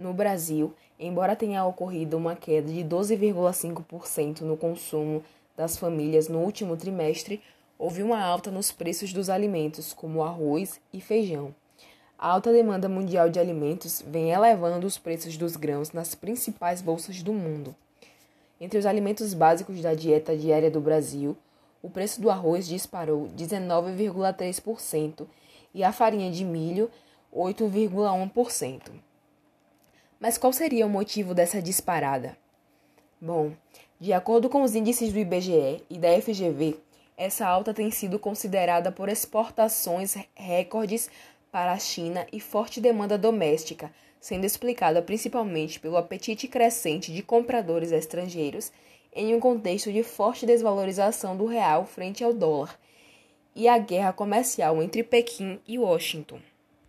No Brasil, embora tenha ocorrido uma queda de 12,5% no consumo das famílias no último trimestre, houve uma alta nos preços dos alimentos, como arroz e feijão. A alta demanda mundial de alimentos vem elevando os preços dos grãos nas principais bolsas do mundo. Entre os alimentos básicos da dieta diária do Brasil, o preço do arroz disparou 19,3% e a farinha de milho 8,1%. Mas qual seria o motivo dessa disparada? Bom, de acordo com os índices do IBGE e da FGV, essa alta tem sido considerada por exportações recordes para a China e forte demanda doméstica, sendo explicada principalmente pelo apetite crescente de compradores estrangeiros em um contexto de forte desvalorização do real frente ao dólar e a guerra comercial entre Pequim e Washington.